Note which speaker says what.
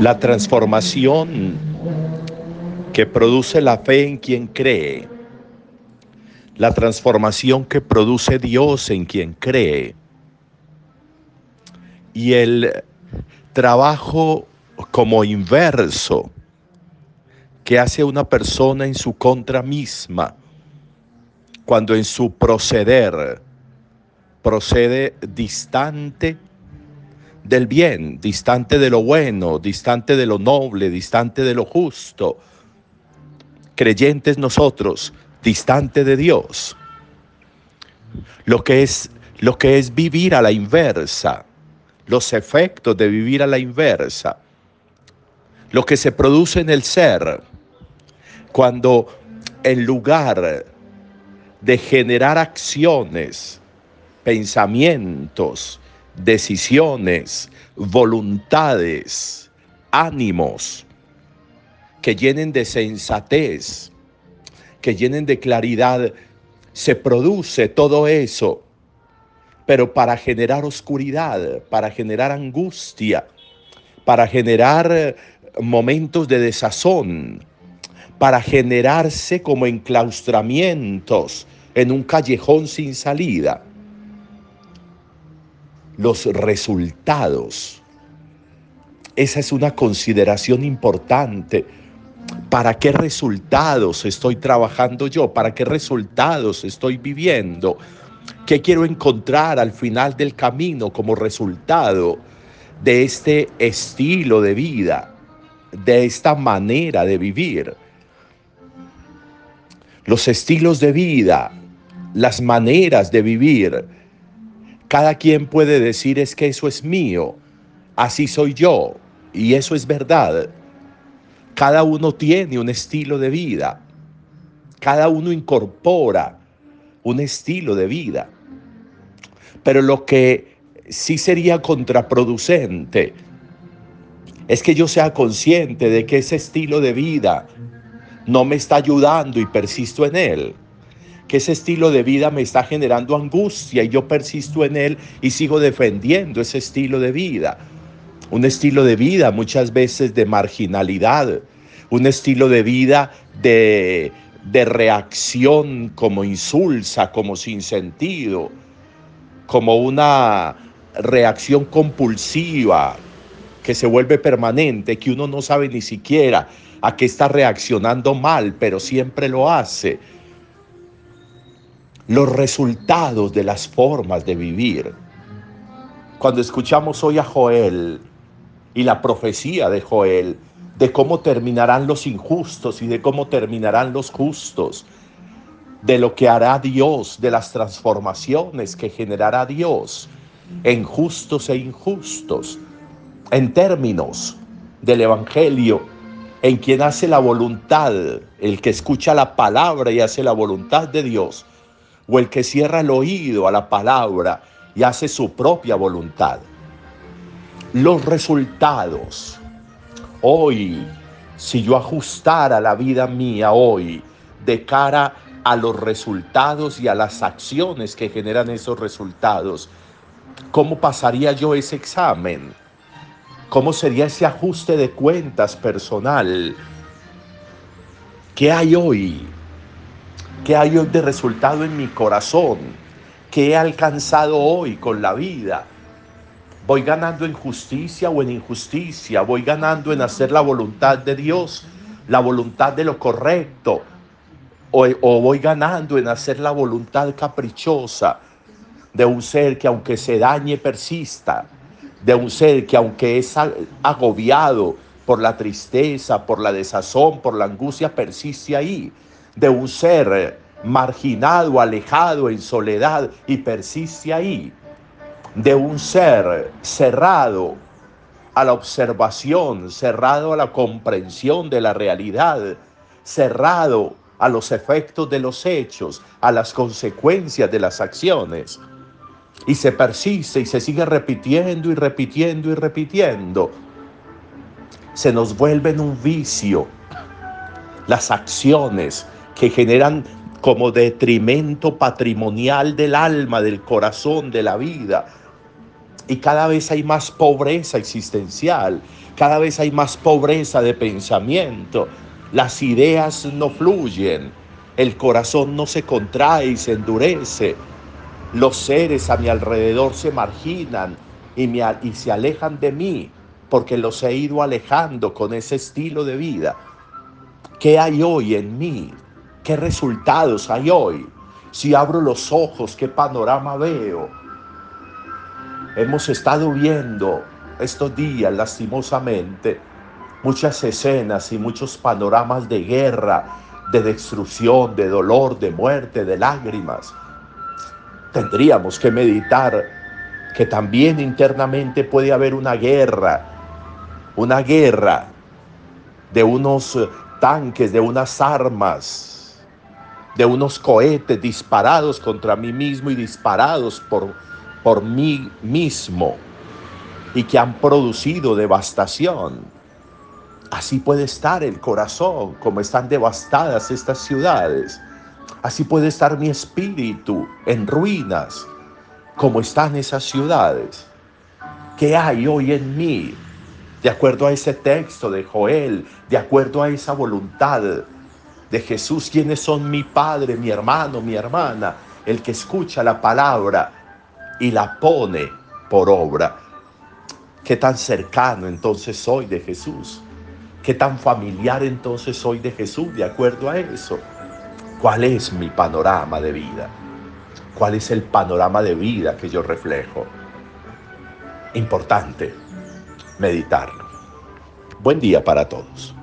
Speaker 1: La transformación que produce la fe en quien cree, la transformación que produce Dios en quien cree. Y el trabajo como inverso que hace una persona en su contra misma cuando en su proceder procede distante del bien, distante de lo bueno, distante de lo noble, distante de lo justo. Creyentes nosotros, distante de Dios. Lo que es lo que es vivir a la inversa, los efectos de vivir a la inversa. Lo que se produce en el ser cuando en lugar de generar acciones, pensamientos, decisiones, voluntades, ánimos que llenen de sensatez, que llenen de claridad, se produce todo eso, pero para generar oscuridad, para generar angustia, para generar momentos de desazón, para generarse como enclaustramientos en un callejón sin salida los resultados. Esa es una consideración importante. ¿Para qué resultados estoy trabajando yo? ¿Para qué resultados estoy viviendo? ¿Qué quiero encontrar al final del camino como resultado de este estilo de vida, de esta manera de vivir? Los estilos de vida, las maneras de vivir, cada quien puede decir es que eso es mío, así soy yo, y eso es verdad. Cada uno tiene un estilo de vida, cada uno incorpora un estilo de vida. Pero lo que sí sería contraproducente es que yo sea consciente de que ese estilo de vida no me está ayudando y persisto en él que ese estilo de vida me está generando angustia y yo persisto en él y sigo defendiendo ese estilo de vida. Un estilo de vida muchas veces de marginalidad, un estilo de vida de, de reacción como insulsa, como sin sentido, como una reacción compulsiva que se vuelve permanente, que uno no sabe ni siquiera a qué está reaccionando mal, pero siempre lo hace los resultados de las formas de vivir. Cuando escuchamos hoy a Joel y la profecía de Joel, de cómo terminarán los injustos y de cómo terminarán los justos, de lo que hará Dios, de las transformaciones que generará Dios en justos e injustos, en términos del Evangelio, en quien hace la voluntad, el que escucha la palabra y hace la voluntad de Dios, o el que cierra el oído a la palabra y hace su propia voluntad. Los resultados. Hoy, si yo ajustara la vida mía hoy de cara a los resultados y a las acciones que generan esos resultados, ¿cómo pasaría yo ese examen? ¿Cómo sería ese ajuste de cuentas personal? ¿Qué hay hoy? ¿Qué hay hoy de resultado en mi corazón? ¿Qué he alcanzado hoy con la vida? ¿Voy ganando en justicia o en injusticia? ¿Voy ganando en hacer la voluntad de Dios, la voluntad de lo correcto? ¿O, voy ganando en hacer la voluntad caprichosa de un ser que aunque se dañe persista? De un ser que aunque es agobiado por la tristeza, por la desazón, por la angustia, persiste ahí de un ser marginado, alejado, en soledad y persiste ahí, de un ser cerrado a la observación, cerrado a la comprensión de la realidad, cerrado a los efectos de los hechos, a las consecuencias de las acciones. Y se persiste y se sigue repitiendo y repitiendo y repitiendo. Se nos vuelve en un vicio las acciones, que generan como detrimento patrimonial del alma, del corazón, de la vida. Y cada vez hay más pobreza existencial, cada vez hay más pobreza de pensamiento. Las ideas no fluyen, el corazón no se contrae y se endurece. Los seres a mi alrededor se marginan y, me, y se alejan de mí porque los he ido alejando con ese estilo de vida. ¿Qué hay hoy en mí? ¿Qué resultados hay hoy? Si abro los ojos, ¿qué panorama veo? Hemos estado viendo estos días, lastimosamente, muchas escenas y muchos panoramas de guerra, de destrucción, de dolor, de muerte, de lágrimas. Tendríamos que meditar que también internamente puede haber una guerra, una guerra de unos tanques, de unas armas, de unos cohetes disparados contra mí mismo y disparados por, por mí mismo y que han producido devastación. Así puede estar el corazón, como están devastadas estas ciudades. Así puede estar mi espíritu en ruinas, como están esas ciudades. ¿Qué hay hoy en mí? de acuerdo a ese texto de Joel, de acuerdo a esa voluntad de Jesús, quienes son mi padre, mi hermano, mi hermana, el que escucha la palabra y la pone por obra. ¿Qué tan cercano entonces soy de Jesús? ¿Qué tan familiar entonces soy de Jesús de acuerdo a eso? ¿Cuál es mi panorama de vida? ¿Cuál es el panorama de vida que yo reflejo? Importante meditarlo. Buen día para todos.